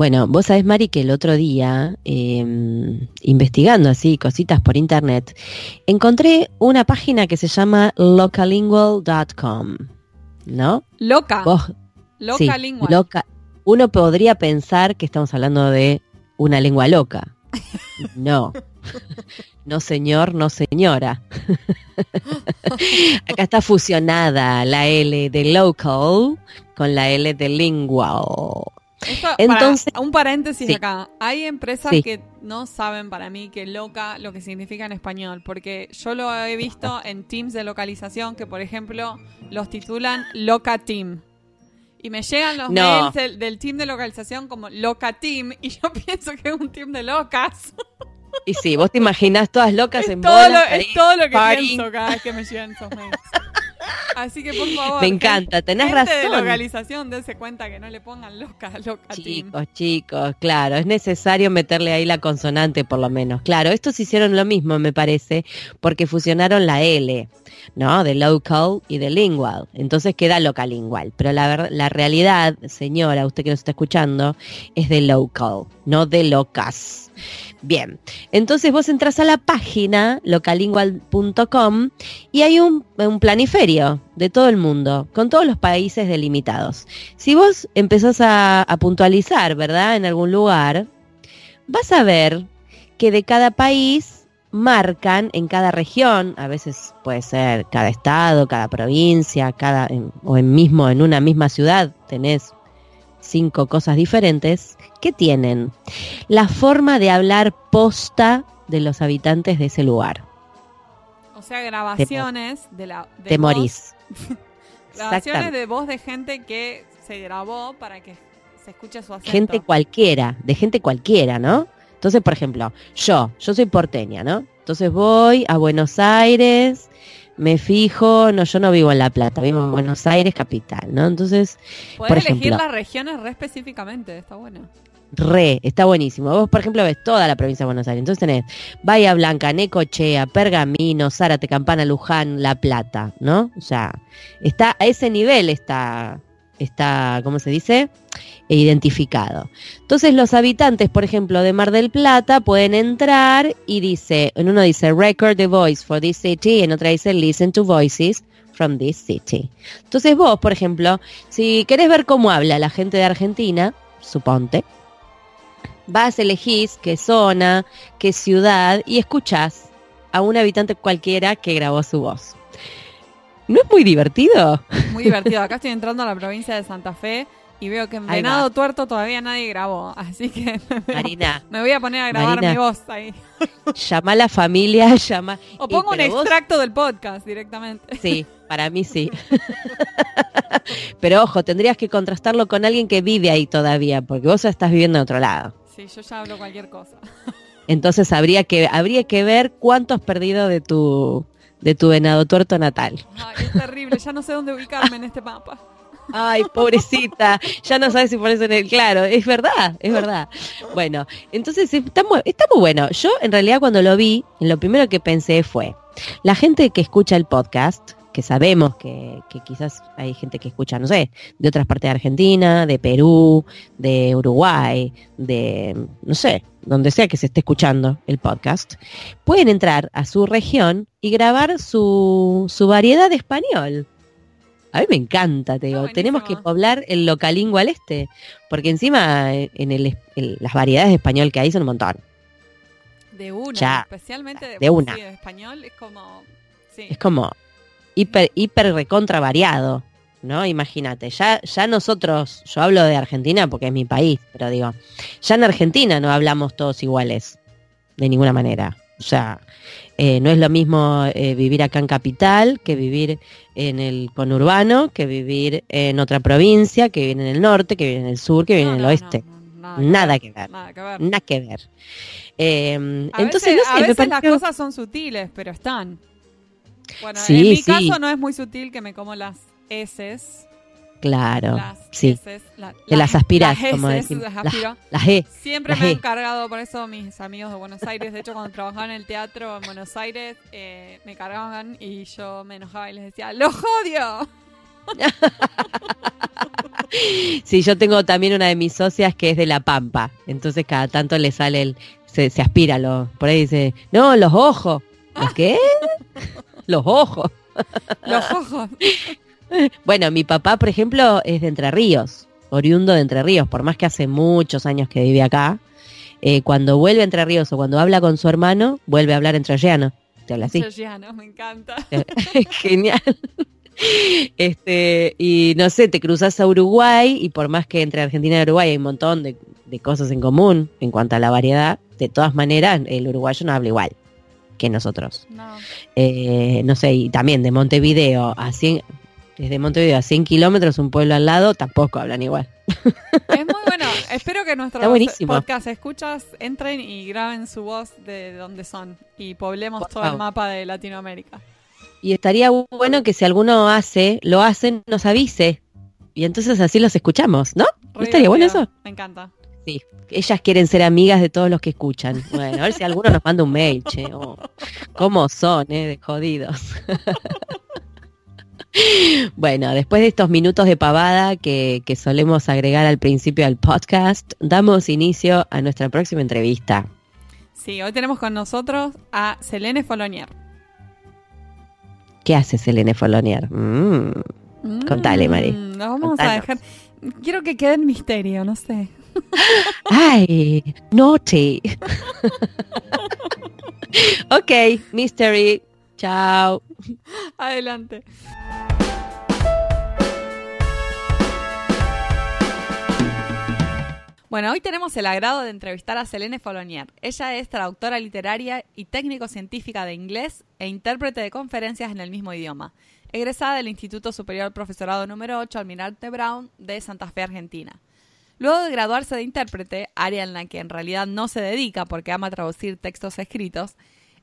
Bueno, vos sabés, Mari, que el otro día, em, investigando así cositas por internet, encontré una página que se llama localingual.com, ¿no? Loca. Vos, sí, loca. Uno podría pensar que estamos hablando de una lengua loca. No. No señor, no señora. Acá está fusionada la L de local con la L de lingual. Esto, Entonces- para- un paréntesis Sí. acá. Hay empresas Sí. que no saben para mí que loca lo que significa en español, porque yo lo he visto en teams de localización que, por ejemplo, los titulan Loca Team. Y me llegan los No. mails del, del team de localización como Loca Team y yo pienso que es un team de locas. Y sí, vos te imaginás todas locas Es en todo, bolas lo, ahí, es todo lo que party. pienso cada vez que me llegan esos mails. Así que por favor. Me encanta, tenés gente de razón. localización, dense cuenta que no le pongan loca, loca team. Chicos, chicos, claro, es necesario meterle ahí la consonante por lo menos. Claro, estos hicieron lo mismo, me parece, porque fusionaron la L, ¿no? De local y de lingual. Entonces queda localingual. Pero la, la realidad, señora, usted que nos está escuchando, es de local, no de locas. Bien, entonces vos entras a la página localingual.com y hay un, un planiferio de todo el mundo, con todos los países delimitados. Si vos empezás a, a puntualizar, ¿verdad? En algún lugar, vas a ver que de cada país marcan en cada región, a veces puede ser cada estado, cada provincia, cada o en mismo en una misma ciudad tenés cinco cosas diferentes que tienen la forma de hablar posta de los habitantes de ese lugar. O sea, grabaciones de la. de Te voz- morís. Grabaciones de voz de gente que se grabó para que se escuche su acento. gente cualquiera, de gente cualquiera, ¿no? Entonces, por ejemplo, yo, yo soy porteña, ¿no? Entonces voy a Buenos Aires, me fijo, no, yo no vivo en La Plata, vivo en Buenos Aires capital, ¿no? Entonces, Podés por elegir ejemplo. las regiones re específicamente, está bueno. re, está buenísimo. Vos, por ejemplo, ves toda la provincia de Buenos Aires. Entonces tenés Bahía Blanca, Necochea, Pergamino, Zárate, Campana, Luján, La Plata, ¿no? O sea, está a ese nivel está, está, ¿cómo se dice? Identificado. Entonces los habitantes, por ejemplo, de Mar del Plata pueden entrar y dice, en uno dice record the voice for this city, en otra dice listen to voices from this city. Entonces vos, por ejemplo, si querés ver cómo habla la gente de Argentina, suponte, vas, elegís qué zona, qué ciudad y escuchás a un habitante cualquiera que grabó su voz. ¿No es muy divertido? Muy divertido. Acá estoy entrando a la provincia de Santa Fe y veo que en Ahí Venado va. Tuerto todavía nadie grabó. Así que Marina, me voy a poner a grabar Marina. mi voz ahí. llama a la familia, llama... O pongo un vos- extracto del podcast directamente. Sí, para mí sí. Pero ojo, tendrías que contrastarlo con alguien que vive ahí todavía, porque vos estás viviendo en otro lado. Sí, yo ya hablo cualquier cosa. Entonces habría que, habría que ver cuánto has perdido de tu, de tu venado tuerto natal. Ay, es terrible, ya no sé dónde ubicarme en este mapa. Ay, pobrecita, ya no sabes si pones en el claro, es verdad, es verdad. Bueno, entonces está muy, está muy bueno. Yo en realidad cuando lo vi, lo primero que pensé fue, la gente que escucha el podcast, que sabemos que, que quizás hay gente que escucha, no sé, de otras partes de Argentina, de Perú, de Uruguay, de, no sé, donde sea que se esté escuchando el podcast, pueden entrar a su región y grabar su, su variedad de español. A mí me encanta, te digo. Tenemos que poblar el localingual este, porque encima eh, en el, las variedades de español que hay son un montón. De una, Ya. especialmente de, De una. sí, de español, es como. Sí. Es como hiper, hiper recontra variado, ¿no? Imagínate, ya, ya nosotros, yo hablo de Argentina porque es mi país, pero digo, ya en Argentina no hablamos todos iguales, de ninguna manera. O sea, eh, no es lo mismo eh, vivir acá en capital que vivir en el conurbano, que vivir en otra provincia, que vivir en el norte, que vivir en el sur, que vivir No, en el no, oeste. no, Nada que ver. Nada que ver. Nada que ver. Eh, A entonces, veces, no a sé, veces las cosas son sutiles, pero están. Bueno, Sí, en mi sí. caso no es muy sutil que me como las heces. Claro, Las sí. heces, la- Que las aspirás, las como heces, decimos. las Las- aspiro. G. Siempre me han G. encargado, por eso mis amigos de Buenos Aires, de hecho cuando trabajaba en el teatro en Buenos Aires, eh, me cargaban y yo me enojaba y les decía, ¡los odio! sí, yo tengo también una de mis socias que es de La Pampa, entonces cada tanto le sale el, se, se aspira, lo, por ahí dice, no, los ojos. ¿Los qué? Los ojos. Los ojos. Bueno, mi papá, por ejemplo, es de Entre Ríos, oriundo de Entre Ríos, por más que hace muchos años que vive acá. Eh, cuando vuelve a Entre Ríos o cuando habla con su hermano, vuelve a hablar entrerriano. Te habla así. Entrerriano, me encanta. Genial. Este, y no sé, te cruzas a Uruguay y por más que entre Argentina y Uruguay hay un montón de, de cosas en común en cuanto a la variedad, de todas maneras el uruguayo no habla igual que nosotros. No. Eh, no sé, y también de Montevideo a 100, desde Montevideo a 100 kilómetros, un pueblo al lado, tampoco hablan igual. Es muy bueno. Espero que nuestros podcast escuchas entren y graben su voz de donde son y poblemos Por todo el mapa de Latinoamérica. Y estaría bueno que si alguno hace, lo hacen, nos avise. Y entonces así los escuchamos, ¿no? ¿No estaría bueno eso? Me encanta. Sí. Ellas quieren ser amigas de todos los que escuchan. Bueno, a ver si alguno nos manda un mail, che. Oh, ¿Cómo son, eh? De jodidos. Bueno, después de estos minutos de pavada que, que solemos agregar al principio del podcast, damos inicio a nuestra próxima entrevista. Sí, hoy tenemos con nosotros a Selene Folonier. ¿Qué hace Selene Folonier? Mm. Contale, Mari. Mm, Nos vamos Contanos. a dejar. Quiero que quede en misterio, no sé. ¡Ay! ¡Naughty! ok, mystery. Chao. Adelante. Bueno, hoy tenemos el agrado de entrevistar a Selene Folonier. Ella es traductora literaria y técnico-científica de inglés e intérprete de conferencias en el mismo idioma. Egresada del Instituto Superior Profesorado número 8 Almirante Brown de Santa Fe, Argentina. Luego de graduarse de intérprete, área en la que en realidad no se dedica porque ama traducir textos escritos,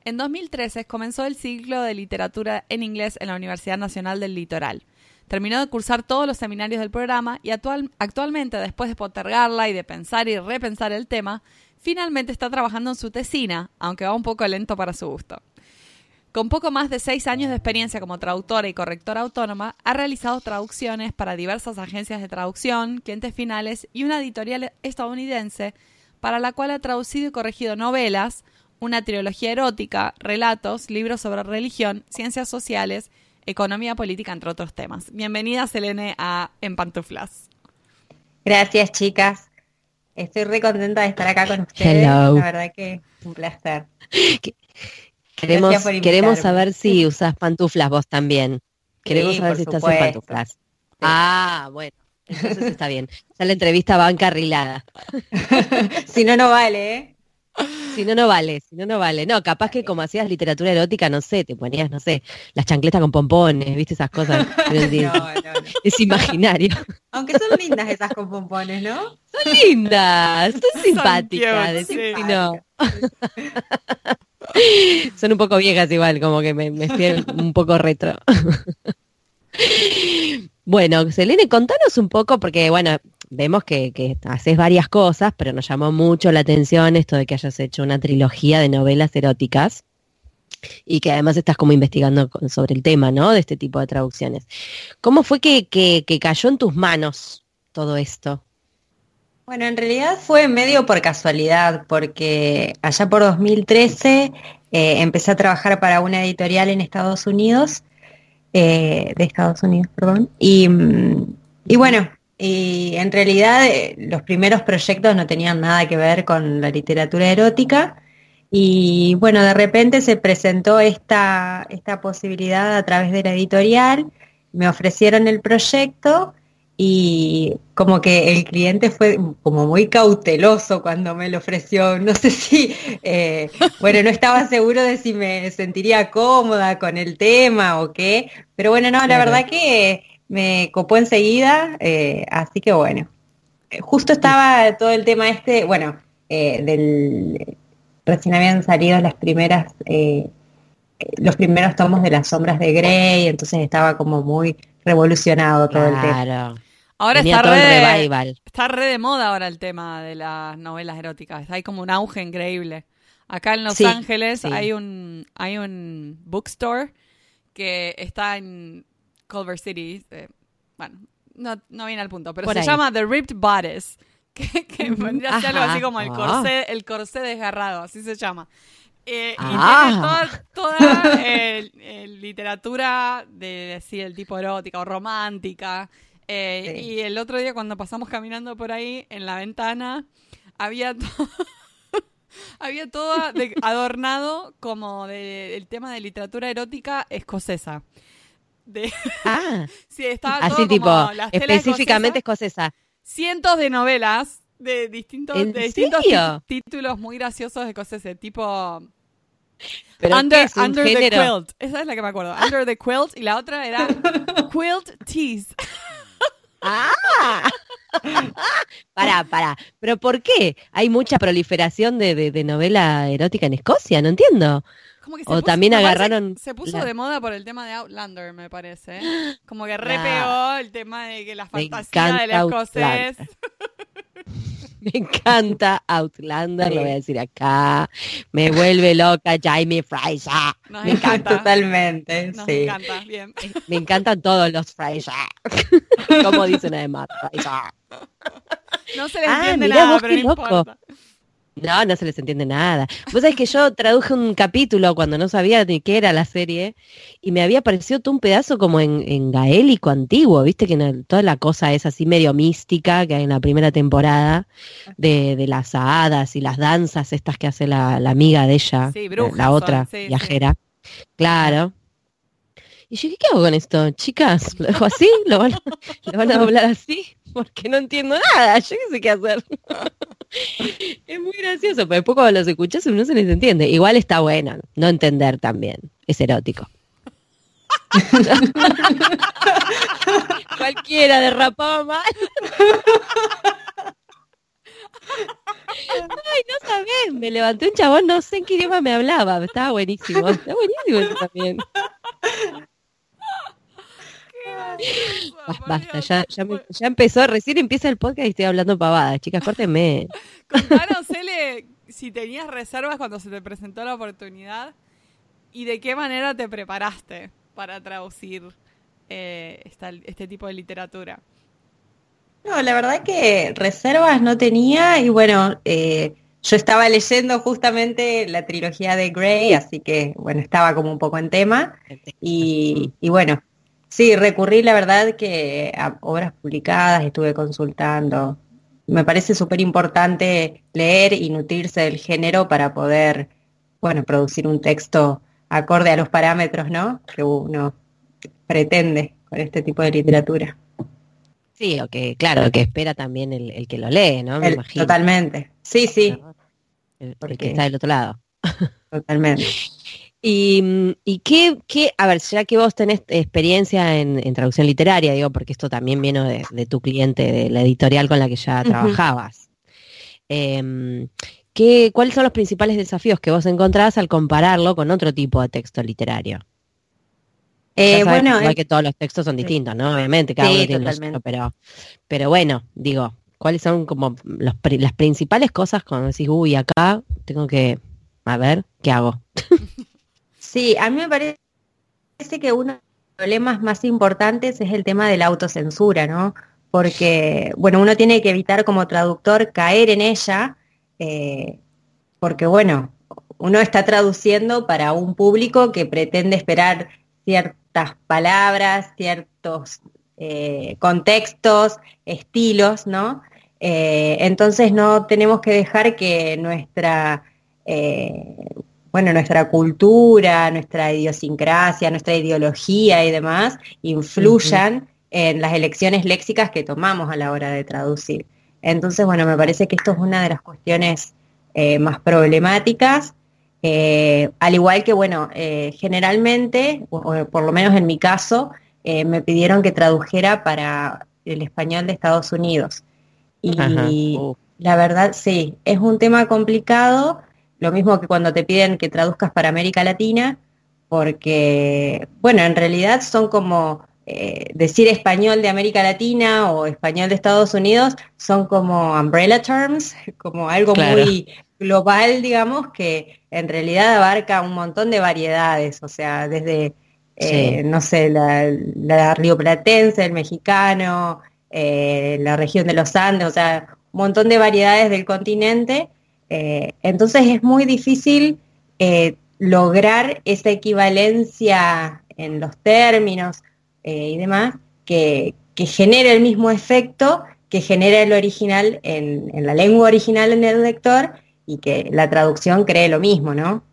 en 2013 comenzó el ciclo de literatura en inglés en la Universidad Nacional del Litoral. Terminó de cursar todos los seminarios del programa y actual- actualmente, después de postergarla y de pensar y repensar el tema, finalmente está trabajando en su tesina, aunque va un poco lento para su gusto. Con poco más de seis años de experiencia como traductora y correctora autónoma, ha realizado traducciones para diversas agencias de traducción, clientes finales y una editorial estadounidense para la cual ha traducido y corregido novelas, una trilogía erótica, relatos, libros sobre religión, ciencias sociales, economía política, entre otros temas. Bienvenida, Selene, a En Pantuflas. Gracias, chicas. Estoy re contenta de estar acá con ustedes. Hello. La verdad que un placer. Queremos, queremos saber si usas pantuflas vos también. Queremos Sí, saber si estás en pantuflas. Ah, bueno. Entonces está bien. Ya la entrevista va encarrilada. si no, no vale, ¿eh? Si no, no vale. Si no, no vale. No, capaz que como hacías literatura erótica, no sé, te ponías, no sé, las chancletas con pompones, ¿viste esas cosas? Quiero decir, No, no, no. Es imaginario. Aunque son lindas esas con pompones, ¿no? Son lindas, son simpáticas. cute, sí. no. Son un poco viejas igual, como que me, me un poco retro. Bueno, Selene, contanos un poco, porque bueno, vemos que, que haces varias cosas, pero nos llamó mucho la atención esto de que hayas hecho una trilogía de novelas eróticas y que además estás como investigando sobre el tema, ¿no? De este tipo de traducciones. ¿Cómo fue que- que cayó en tus manos todo esto? Bueno, en realidad fue medio por casualidad, porque allá por 2013 eh, empecé a trabajar para una editorial en Estados Unidos, eh, de Estados Unidos, perdón, y, mm, bueno, y en realidad eh, los primeros proyectos no tenían nada que ver con la literatura erótica, y bueno, de repente se presentó esta, esta posibilidad a través de la editorial, me ofrecieron el proyecto y como que el cliente fue como muy cauteloso cuando me lo ofreció. No sé si, eh, bueno, no estaba seguro de si me sentiría cómoda con el tema o qué, pero bueno, no, la Claro. verdad que me copó enseguida, eh, así que bueno. Eh, Justo estaba todo el tema este, bueno, eh, del recién habían salido las primeras los primeros tomos de las sombras de Grey, entonces estaba como muy revolucionado todo el tema. Ahora Venía está re, revival. está re de moda ahora el tema de las novelas eróticas. Hay como un auge increíble. Acá en Los Sí, Ángeles sí. hay un hay un bookstore que está en Culver City. eh, bueno, no, no viene al punto, pero Por se ahí. llama The Ripped Bodice, que, que vendría algo así como el Ah. corsé, el corsé desgarrado, así se llama. Eh, Ah. Y tiene toda, toda eh, eh, literatura de, sí, el tipo erótica o romántica. Eh, Sí. Y el otro día cuando pasamos caminando por ahí, en la ventana, había todo... Había todo de- adornado como de- el tema de literatura erótica escocesa. De, Ah, sí, estaba así todo tipo, como telas específicamente escocesa. cientos de novelas de distintos, ¿En de distintos títulos muy graciosos escoceses, tipo Pero ¿qué Under, es Under the? Quilt. Esa es la que me acuerdo. Under the Quilt y la otra era Quilt Tease. ¡Ah! pará, pará. ¿Pero por qué? ¿Hay mucha proliferación de, de- de novela erótica en Escocia? No entiendo. Como que O también me parece agarraron Se puso la- de moda por el tema de Outlander, me parece. Como que repegó el tema de que la fantasía del encanta escocés. Me encanta Outlander, lo voy a decir acá. Me vuelve loca Jamie Fraser. Nos Me encanta. Totalmente, Nos sí. encanta. Bien. Me encantan todos los Fraser. Como dicen además, Fraser. No se le Ah, entiende mirá nada, vos pero no loco. importa. No, no se les entiende nada. Vos sabés que yo traduje un capítulo cuando no sabía ni qué era la serie y me había parecido todo un pedazo como en, en gaélico antiguo, viste que en el- toda la cosa es así medio mística que hay en la primera temporada de, de las hadas y las danzas estas que hace la, la amiga de ella, Sí, la- brujas la son, otra sí. viajera. Claro. Y yo dije, ¿qué hago con esto? Chicas, ¿lo dejo así? ¿Lo van, a, ¿Lo van a doblar así? Porque no entiendo nada, yo qué sé qué hacer. es muy gracioso, pero después cuando los escuchas no se les entiende. Igual está bueno, no entender también, es erótico. Cualquiera derrapaba mal. Ay, no sabés, me levanté un chabón, no sé en qué idioma me hablaba, estaba buenísimo, está buenísimo eso también. Bas- Basta, ya, ya, me- ya empezó, recién empieza el podcast y estoy hablando pavadas, chicas, córtenme. Contanos, Ele, si tenías reservas cuando se te presentó la oportunidad y de qué manera te preparaste para traducir eh, esta- este tipo de literatura. No, la verdad que reservas no tenía y bueno, eh, yo estaba leyendo justamente la trilogía de Grey, así que bueno, estaba como un poco en tema y, y bueno, sí, recurrí la verdad que a obras publicadas, estuve consultando. Me parece súper importante leer y nutrirse del género para poder, bueno, producir un texto acorde a los parámetros, ¿no? Que uno pretende con este tipo de literatura. Sí, o que, claro, que espera también el, el que lo lee, ¿no? Me El- imagino. totalmente. Sí, sí, ¿no? El, el Porque- que está del otro lado. totalmente. Y, mm, y qué, qué, a ver, ya que vos tenés experiencia en, en traducción literaria, digo, porque esto también vino de, de tu cliente, de la editorial con la que ya trabajabas. Em, ¿qué, ¿Cuáles son los principales desafíos que vos encontrás al compararlo con otro tipo de texto literario? Eh, sabes bueno, igual eh, que todos los textos son distintos, ¿no? Obviamente, cada Sí, uno tiene totalmente. suyo, pero, pero bueno, digo, ¿cuáles son como los, las principales cosas cuando decís, uy, acá tengo que, a ver, ¿qué hago? sí, a mí me parece que uno de los problemas más importantes es el tema de la autocensura, ¿no? Porque, bueno, uno tiene que evitar como traductor caer en ella, eh, porque, bueno, uno está traduciendo para un público que pretende esperar ciertas palabras, ciertos eh, contextos, estilos, ¿no? Eh, entonces no tenemos que dejar que nuestra, bueno, nuestra cultura, nuestra idiosincrasia, nuestra ideología y demás influyan en las elecciones léxicas que tomamos a la hora de traducir. Entonces, bueno, me parece que esto es una de las cuestiones eh, más problemáticas. Eh, al igual que, bueno, eh, generalmente, o, o por lo menos en mi caso, me pidieron que tradujera para el español de Estados Unidos. Y Ajá. Uh, la verdad, sí, es un tema complicado, lo mismo que cuando te piden que traduzcas para América Latina, porque, bueno, en realidad son como eh, decir español de América Latina o español de Estados Unidos, son como umbrella terms, como algo Claro. muy global, digamos, que en realidad abarca un montón de variedades, o sea, desde eh, no sé, la, la rioplatense, el mexicano, eh, la región de los Andes, o sea, un montón de variedades del continente. Eh, entonces es muy difícil lograr esa equivalencia en los términos y demás que, que, genere el mismo efecto que genera el original en, en la lengua original en el lector y que la traducción cree lo mismo, ¿no?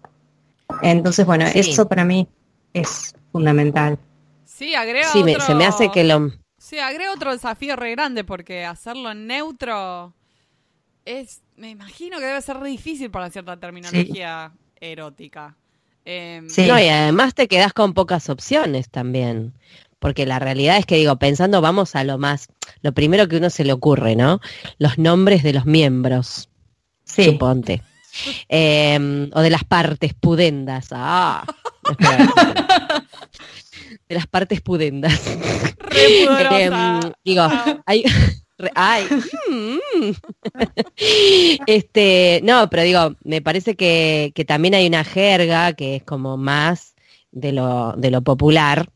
Entonces, bueno, eso para mí es fundamental. Sí, agrega sí, otro... se me hace que lo... Sí, agrega otro desafío re grande porque hacerlo en neutro es, me imagino que debe ser re difícil para cierta terminología erótica. Em, sí. No, y además te quedas con pocas opciones también. Porque la realidad es que digo, pensando, vamos a lo más, lo primero que uno se le ocurre, ¿no? Los nombres de los miembros. Sí. Suponte. Em, o de las partes pudendas. Ah, de las partes pudendas. Em, digo, ah. hay, ay, mm. este, no, pero digo, me parece que, que, también hay una jerga que es como más de lo, de lo popular,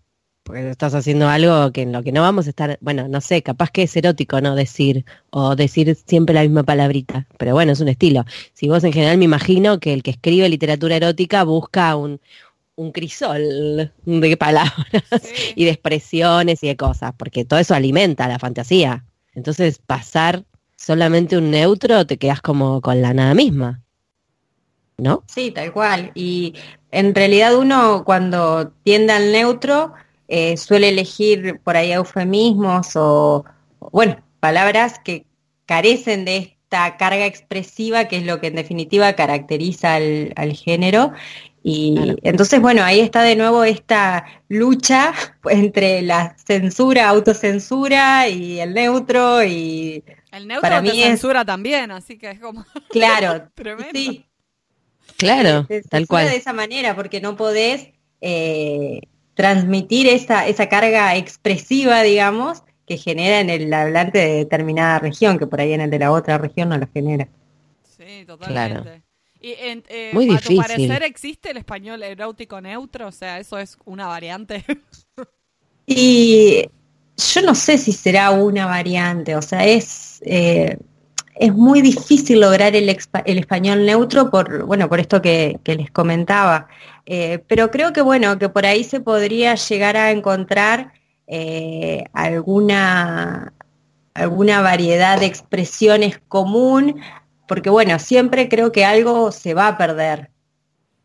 porque estás haciendo algo que en lo que no vamos a estar, bueno, no sé, capaz que es erótico no decir o decir siempre la misma palabrita, pero bueno, es un estilo. Si vos en general me imagino que el que escribe literatura erótica busca un, un crisol de palabras y de expresiones y de cosas, porque todo eso alimenta la fantasía. Entonces, pasar solamente un neutro, te quedas como con la nada misma. ¿No? Sí, tal cual. Y en realidad uno cuando tiende al neutro, eh, suele elegir por ahí eufemismos o, bueno, palabras que carecen de esta carga expresiva que es lo que en definitiva caracteriza al, género. Y entonces, bueno, ahí está de nuevo esta lucha entre la censura, autocensura y el neutro y... El neutro para mí censura también, así que es como... Claro, sí. Claro, tal cual. de esa manera, porque no podés eh, transmitir esa, esa carga expresiva, digamos, que genera en el hablante de determinada región, que por ahí en el de la otra región no lo genera. Sí, totalmente. Y eh, Muy a tu parecer existe el español erótico neutro, o sea, eso es una variante. y yo no sé si será una variante, o sea, es eh, es muy difícil lograr el, el, español neutro por bueno por esto que, que les comentaba. Eh, pero creo que bueno, que por ahí se podría llegar a encontrar eh, alguna, alguna variedad de expresiones común, porque bueno, siempre creo que algo se va a perder.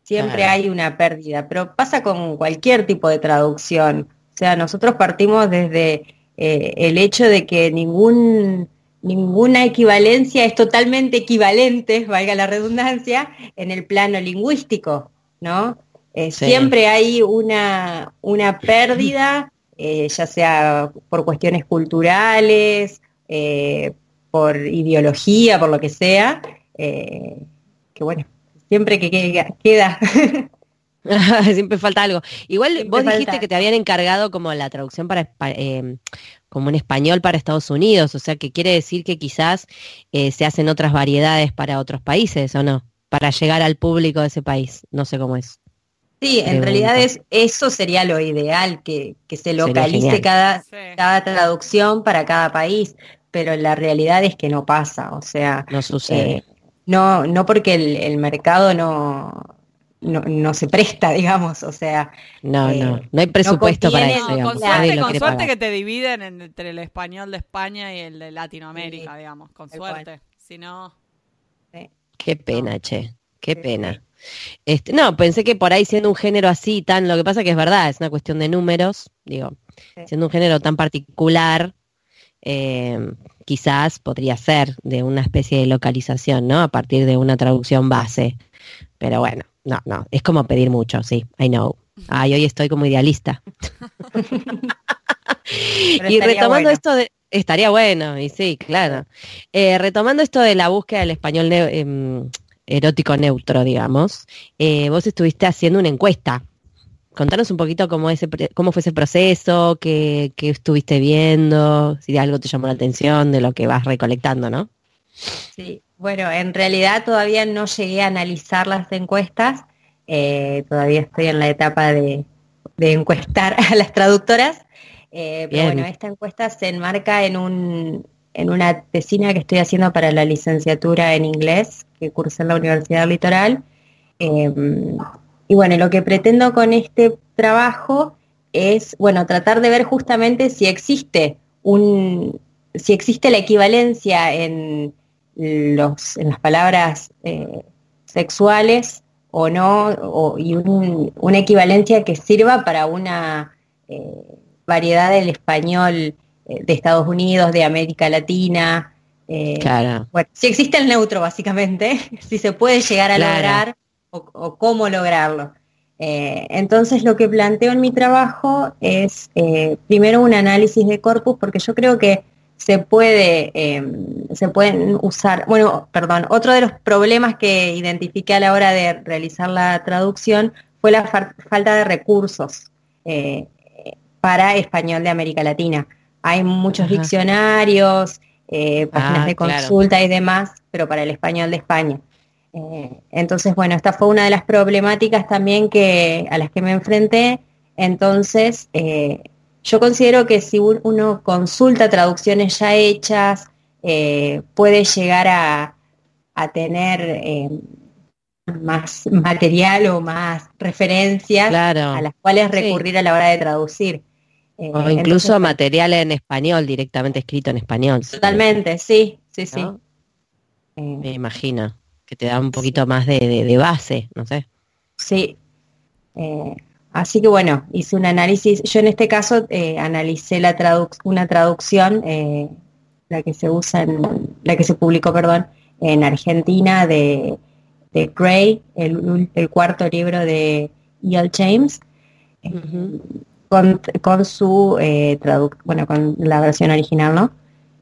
Siempre hay una pérdida, pero pasa con cualquier tipo de traducción. O sea, nosotros partimos desde eh, el hecho de que ningún, ninguna equivalencia es totalmente equivalente, valga la redundancia, en el plano lingüístico, ¿no? Eh, siempre hay una, una pérdida, eh, ya sea por cuestiones culturales, eh, por ideología, por lo que sea, que bueno, siempre que queda. siempre falta algo. Igual vos dijiste que te habían encargado como la traducción para como en español para Estados Unidos, o sea que quiere decir que quizás se hacen otras variedades para otros países, ¿o no? Para llegar al público de ese país, no sé cómo es. Sí, en realidad es, eso sería lo ideal, que, se localice cada, cada traducción para cada país, pero la realidad es que no pasa, o sea, no sucede. Eh, no, no porque el, mercado no, no, se presta, digamos, o sea. No, eh, no, no hay presupuesto para eso. con suerte, con suerte que te dividen entre el español de España y el de Latinoamérica, digamos, con suerte. Si no. Qué pena, che, qué pena. Este, no, pensé que por ahí siendo un género así tan, lo que pasa que es verdad, es una cuestión de números, digo, siendo un género tan particular, eh, quizás podría ser de una especie de localización, ¿no? A partir de una traducción base. Pero bueno, no, no, es como pedir mucho, sí, I know. Ay, hoy estoy como idealista. y retomando esto de, estaría bueno, y sí, claro. Eh, retomando esto de la búsqueda del español eh, erótico neutro, digamos, eh, vos estuviste haciendo una encuesta. Contanos un poquito cómo, ese, cómo fue ese proceso, qué, qué estuviste viendo, si algo te llamó la atención de lo que vas recolectando, ¿no? Sí, bueno, en realidad todavía no llegué a analizar las encuestas, eh, todavía estoy en la etapa de, de encuestar a las traductoras. Eh, pero bueno, esta encuesta se enmarca en, un, en una tesina que estoy haciendo para la licenciatura en inglés que cursé en la Universidad Litoral. Em, y bueno, lo que pretendo con este trabajo es, bueno, tratar de ver justamente si existe un, si existe la equivalencia en, los, en las palabras eh, sexuales o no, y una equivalencia que sirva para una eh, variedad del español eh, de Estados Unidos, de América Latina. Claro. Bueno, si existe el neutro, básicamente, si se puede llegar a lograr o, cómo lograrlo. entonces lo que planteo en mi trabajo es primero un análisis de corpus, porque yo creo que se puede, em, se pueden usar, bueno, perdón, otro de los problemas que identifiqué a la hora de realizar la traducción fue la falta de recursos eh, para español de América Latina. Hay muchos diccionarios, eh, páginas ah, de consulta y demás, pero para el español de España. Eh, entonces, bueno, esta fue una de las problemáticas también que, a las que me enfrenté. Entonces, yo considero que si uno consulta traducciones ya hechas, eh, puede llegar a, tener eh, más material o más referencias a las cuales recurrir a la hora de traducir. Eh, o incluso material en español, directamente escrito en español. Totalmente, sí, sí, sí. Me imagino que te da un poquito más de, de, base, no sé. Sí. Así que bueno, hice un análisis. Yo en este caso eh, analicé la una traducción, eh, la que se usa en, la que se publicó, perdón, en Argentina de, Gray, el, cuarto libro de E.L. James, con, su eh, bueno, con la versión original, ¿no?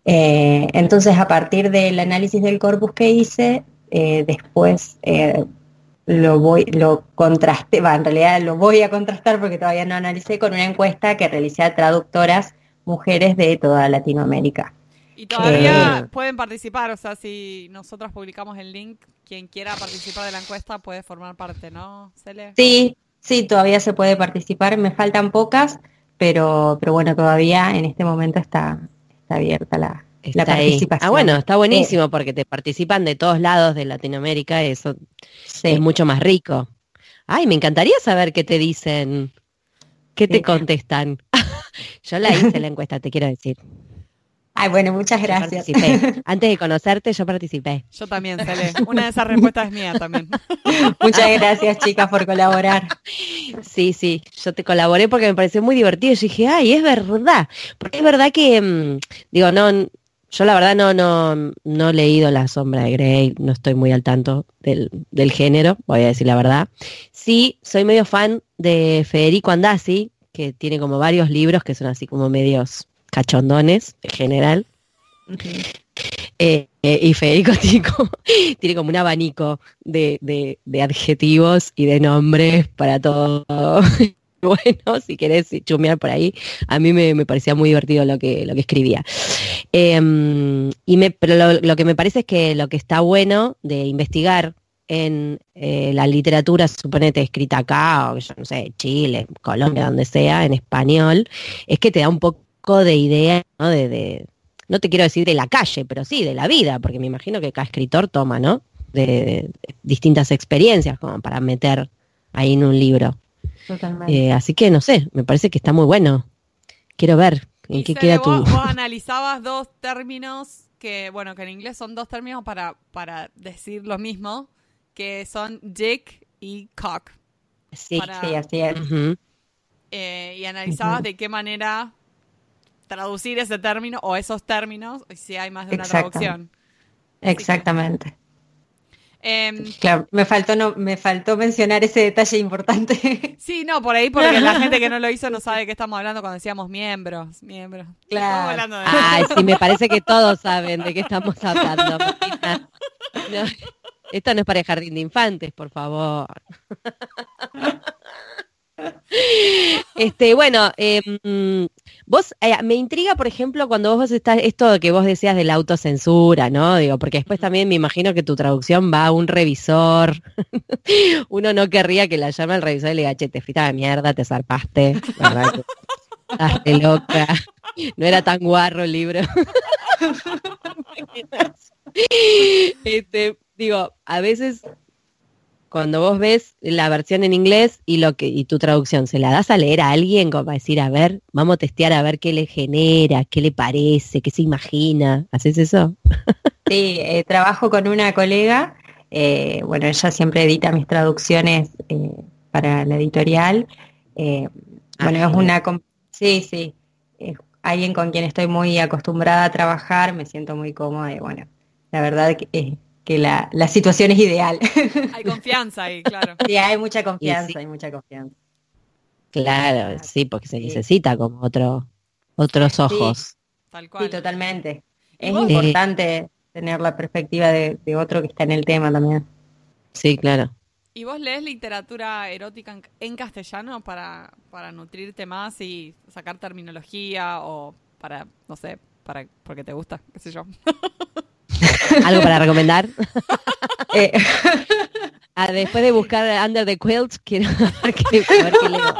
entonces, a partir del análisis del corpus que hice, después lo voy, lo contrasté, va, en realidad lo voy a contrastar porque todavía no analicé con una encuesta que realicé a traductoras mujeres de toda Latinoamérica. Y todavía eh, pueden participar, o sea, si nosotros publicamos el link, quien quiera participar de la encuesta puede formar parte, ¿no, Cele? Sí, sí, todavía se puede participar, me faltan pocas, pero, pero bueno, todavía en este momento está, está abierta la, la participación. Ah, bueno, está buenísimo porque te participan de todos lados de Latinoamérica, eso es mucho más rico. Ay, me encantaría saber qué te dicen, qué te contestan. Yo la hice la encuesta, te quiero decir. Ay, bueno, muchas gracias. Antes de conocerte, yo participé. Yo también, Cele. Una de esas respuestas es mía también. Muchas gracias, chicas, por colaborar. Sí, sí, yo te colaboré porque me pareció muy divertido. Yo dije, ay, es verdad. Porque es verdad que, mm, digo, no, yo la verdad no, no, no he leído La Sombra de Grey, no estoy muy al tanto del, del, género, voy a decir la verdad. Sí, soy medio fan de Federico Andasi, que tiene como varios libros que son así como medios cachondones en general. Eh, eh, y Federico tiene como, un abanico de, de, de adjetivos y de nombres para todo bueno, si querés chumear por ahí, a mí me, parecía muy divertido lo que, lo que escribía. Em, y me, pero lo, que me parece es que lo que está bueno de investigar en eh, la literatura, suponete, escrita acá, o yo no sé, Chile, Colombia, donde sea, en español, es que te da un poco de idea, ¿no? De, no te quiero decir de la calle, pero sí de la vida, porque me imagino que cada escritor toma, ¿no? de distintas experiencias como para meter ahí en un libro. Eh, así que no sé, me parece que está muy bueno. Quiero ver en qué queda tu. Vos analizabas dos términos que, bueno, que en inglés son dos términos para, para decir lo mismo, que son dick y cock. Sí, sí, así es. Eh, y analizabas de qué manera traducir ese término o esos términos, si hay más de una traducción. Exactamente. Em, claro, me faltó, no, me faltó mencionar ese detalle importante. Sí, no, por ahí porque la gente que no lo hizo no sabe de qué estamos hablando cuando decíamos miembros, miembros. Claro. Ay, sí, me parece que todos saben de qué estamos hablando. esto no es para el jardín de infantes, por favor. Este, bueno, em, Vos, eh, me intriga, por ejemplo, cuando vos estás, esto que vos decías de la autocensura, ¿no? Digo, porque después también me imagino que tu traducción va a un revisor. Uno no querría que la llame al revisor y le diga, che, te de mierda, te zarpaste, ¿verdad? Estás loca. No era tan guarro el libro. este, digo, a veces cuando vos ves la versión en inglés y lo que y tu traducción, ¿se la das a leer a alguien como para decir, a ver, vamos a testear a ver qué le genera, qué le parece, qué se imagina? ¿Haces eso? Sí, eh, trabajo con una colega, eh, bueno, ella siempre edita mis traducciones eh, para la editorial. Ah, bueno, es una... Sí, sí, es alguien con quien estoy muy acostumbrada a trabajar, me siento muy cómoda y bueno, la verdad que, que la, la situación es ideal. Hay confianza ahí, claro. Sí, hay mucha confianza, sí. hay mucha confianza. Claro, sí, porque se Sí. necesita como otro, otros ojos. Tal Sí, cual. totalmente. ¿Y Es vos? importante tener la perspectiva de, de otro que está en el tema también. Sí, claro. ¿Y vos lees literatura erótica en, en castellano para, para nutrirte más y sacar terminología o para, no sé, para porque te gusta, qué sé yo? ¿Algo para recomendar? Eh, Ah, después de buscar Under the Quilt, quiero ver qué, leo.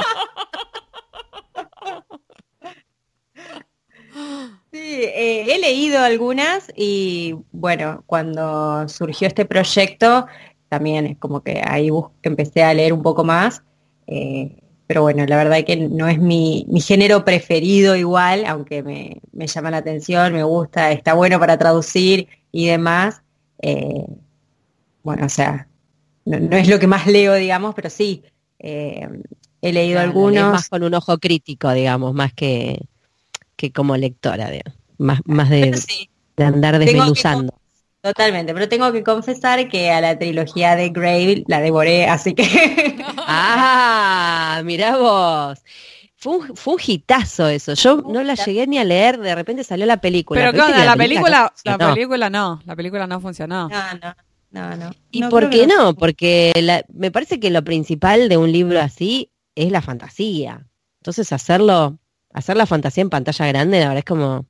Sí, eh, he leído algunas y bueno, cuando surgió este proyecto, también es como que ahí empecé a leer un poco más, eh, pero bueno, la verdad que no es mi, mi género preferido igual, aunque me, me llama la atención, me gusta, está bueno para traducir y demás. eh, bueno, o sea, no, no es lo que más leo, digamos, pero sí, eh, he leído Claro, algunos. más con un ojo crítico, digamos, más que, que como lectora, digamos. Más, más de, Sí, de andar desmenuzando. Totalmente, pero tengo que confesar que a la trilogía de Grave la devoré, así que Ah, mirá vos. Fue un, fue un hitazo eso. Yo no la llegué ni a leer, de repente salió la película. Pero ¿qué viste onda? que La película, la película no, la película no funcionó. no, no, no, no. ¿Y No, por qué no? Porque la- me parece que lo principal de un libro así es la fantasía. Entonces hacerlo, hacer la fantasía en pantalla grande, la verdad es como,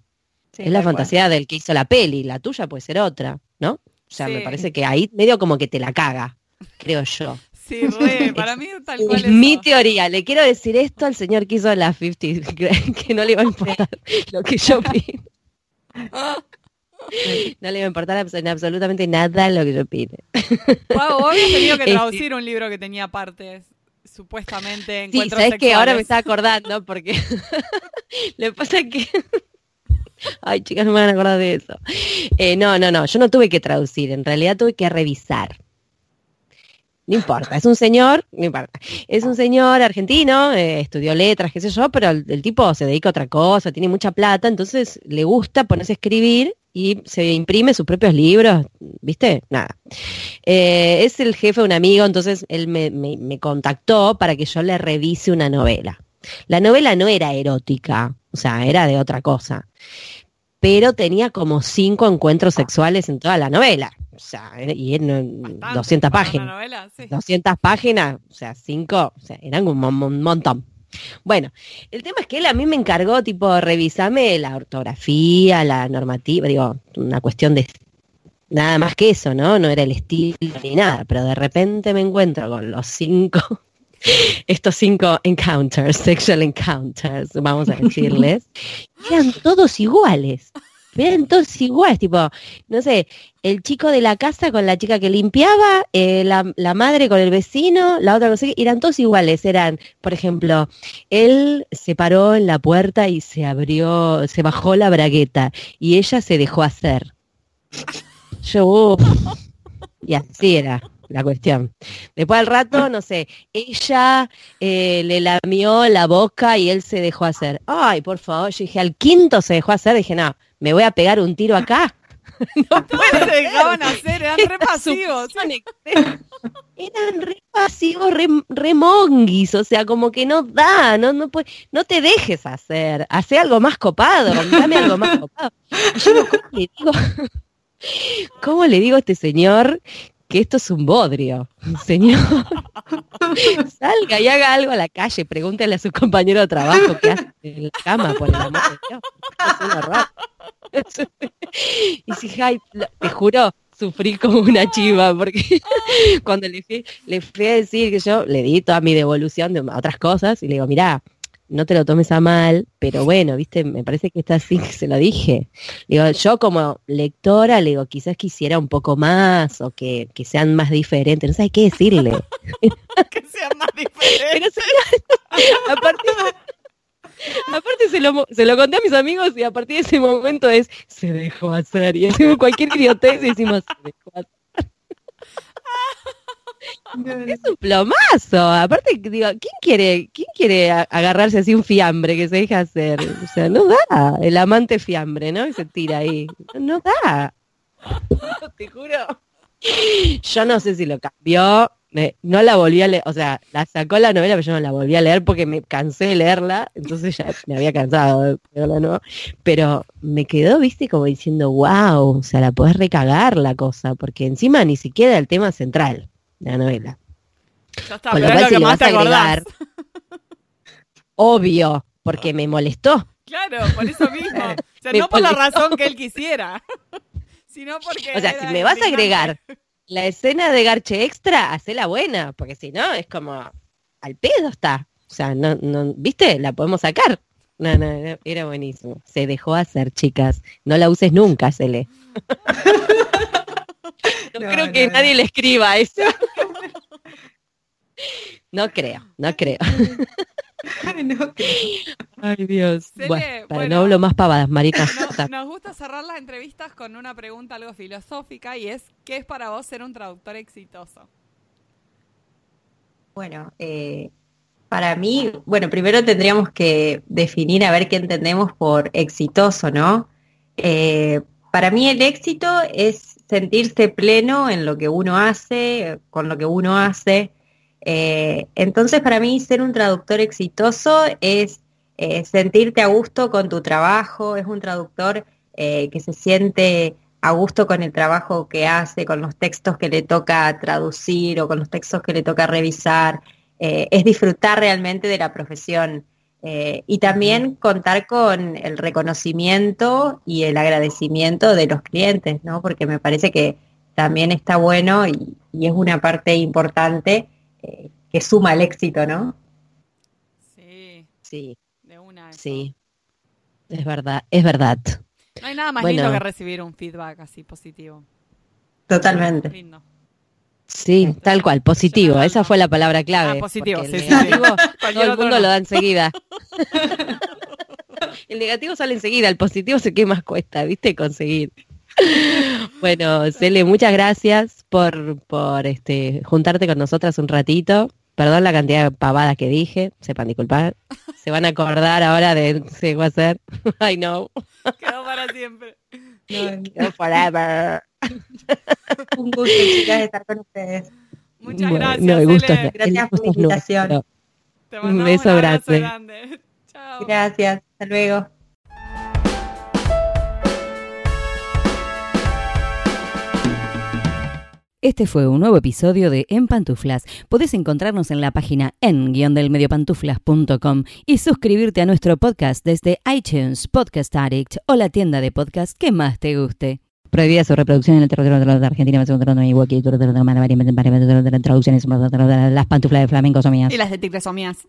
Sí, es la cual. fantasía del que hizo la peli, la tuya puede ser otra, ¿no? O sea, me parece que ahí medio como que te la caga, creo yo. Sí, re, para mí tal cual Es eso. mi teoría. Le quiero decir esto al señor que hizo la 50, que, no le va a importar lo que yo opine. No le va a importar abs- en absolutamente nada lo que yo opine. Pau, vos habías tenido que traducir un libro que tenía partes, supuestamente, Sí, encuentros sabes que ahora me estaba acordando porque le pasa que Ay, chicas, no me van a acordar de eso. Eh, no, no, no, yo no tuve que traducir, en realidad tuve que revisar. No importa, es un señor, no importa, es un señor argentino, eh, estudió letras, qué sé yo, pero el, tipo se dedica a otra cosa, tiene mucha plata, entonces le gusta ponerse a escribir y se imprime sus propios libros, ¿viste? Nada. Eh, es el jefe de un amigo, entonces él me- me contactó para que yo le revise una novela. La novela no era erótica, o sea, era de otra cosa, pero tenía como cinco encuentros sexuales en toda la novela. O sea, era- y Bastante 200 para páginas. Novela, sí. 200 páginas, o sea, cinco, o sea, eran un, mon- mon- montón. Bueno, el tema es que él a mí me encargó, tipo, revisarme la ortografía, la normativa, digo, una cuestión de nada más que eso, ¿no? No era el estilo ni nada, pero de repente me encuentro con los cinco, estos cinco encounters, sexual encounters, vamos a decirles, eran todos iguales. Eran todos iguales, tipo, no sé, el chico de la casa con la chica que limpiaba, eh, la, la madre con el vecino, la otra no sé eran todos iguales, eran, por ejemplo, él se paró en la puerta y se abrió, se bajó la bragueta y ella se dejó hacer. Yo, uf, y así era la cuestión. Después al rato, no sé, ella eh, le lamió la boca y él se dejó hacer. Ay, por favor, yo dije, al quinto se dejó hacer, dije, no, me voy a pegar un tiro acá. no se dejaban hacer, eran re pasivos. Eran re pasivos, re, re monguis, o sea, como que no da, no, no, puede- no te dejes hacer, hace algo más copado, dame algo más copado. Y yo ¿cómo le digo, cómo le digo a este señor que esto es un bodrio, señor. Salga y haga algo a la calle, pregúntele a su compañero de trabajo qué hace en la cama, por el amor de Dios. Y si, ay, te juro, sufrí como una chiva, porque cuando le fui, le fui a decir que yo le di toda mi devolución de otras cosas y le digo, mira, no te lo tomes a mal, pero bueno, viste, me parece que está así, se lo dije. Digo, yo como lectora, le digo, quizás quisiera un poco más o que, que sean más diferentes, no sé qué decirle. que sean más diferentes. aparte, aparte se, lo, se lo conté a mis amigos y a partir de ese momento es, se dejó hacer. Y decimos cualquier idiotez y decimos, se dejó hacer. Es un plomazo. Aparte, digo, ¿quién quiere, quién quiere agarrarse así un fiambre que se deja hacer? O sea, no da. El amante fiambre, ¿no? Y se tira ahí. No da. Te juro. Yo no sé si lo cambió. no la volví a leer, o sea, la sacó la novela, pero yo no la volví a leer porque me cansé de leerla, entonces ya me había cansado de leerla, ¿no? Pero me quedó, viste, como diciendo, wow, o sea, la podés recagar la cosa, porque encima ni siquiera el tema central la novela. Ya está, pero es lo que más te agregar, obvio, porque me molestó. Claro, por eso mismo. O sea, no por la razón que él quisiera, sino porque... O sea, si me vas a agregar la escena de Garche Extra, la buena, porque si no, es como al pedo está. O sea, no, no, ¿viste? La podemos sacar. No, no, era buenísimo. Se dejó hacer, chicas. No la uses nunca, Cele. no, creo que nadie le escriba eso. no creo, no creo. Ay, Dios. bueno, no hablo más pavadas, marica. nos gusta cerrar las entrevistas con una pregunta algo filosófica y es, ¿qué es para vos ser un traductor exitoso? Bueno, eh, para mí, bueno, primero tendríamos que definir a ver qué entendemos por exitoso, ¿no? Eh, para mí el éxito es sentirse pleno en lo que uno hace, con lo que uno hace. Eh, entonces, para mí, ser un traductor exitoso es eh, sentirte a gusto con tu trabajo, es un traductor eh, que se siente a gusto con el trabajo que hace, con los textos que le toca traducir o con los textos que le toca revisar, es disfrutar realmente de la profesión. Eh, y también contar con el reconocimiento y el agradecimiento de los clientes, ¿no? Porque me parece que también está bueno y, es una parte importante eh, que suma el éxito, ¿no? Sí. Sí. De una. Sí. Es verdad, es verdad. No hay nada más lindo que recibir un feedback así positivo. Totalmente. Sí, tal cual, positivo. Esa fue la palabra clave. Ah, positivo, sí, todo el mundo lo da enseguida. el negativo sale enseguida, el positivo sé qué más cuesta, ¿viste? Conseguir. Bueno, Cele, muchas gracias por, por este, juntarte con nosotras un ratito. Perdón la cantidad de pavadas que dije, sepan disculpar. Se van a acordar ahora de se va a hacer. I know. Quedó para siempre. Quedó forever. Un gusto, chicas, estar con ustedes. Muchas gracias. No, gracias por la invitación. Un beso grande. Chao. Gracias, hasta luego. Este fue un nuevo episodio de En Pantuflas. Podés encontrarnos en la página en-delmediopantuflas.com y suscribirte a nuestro podcast desde iTunes, Podcast Addict o la tienda de podcast que más te guste. Prohibida su reproducción en el territorio de la Argentina, traducciones, las pantuflas de flamenco son mías. Y las de tigres son mías.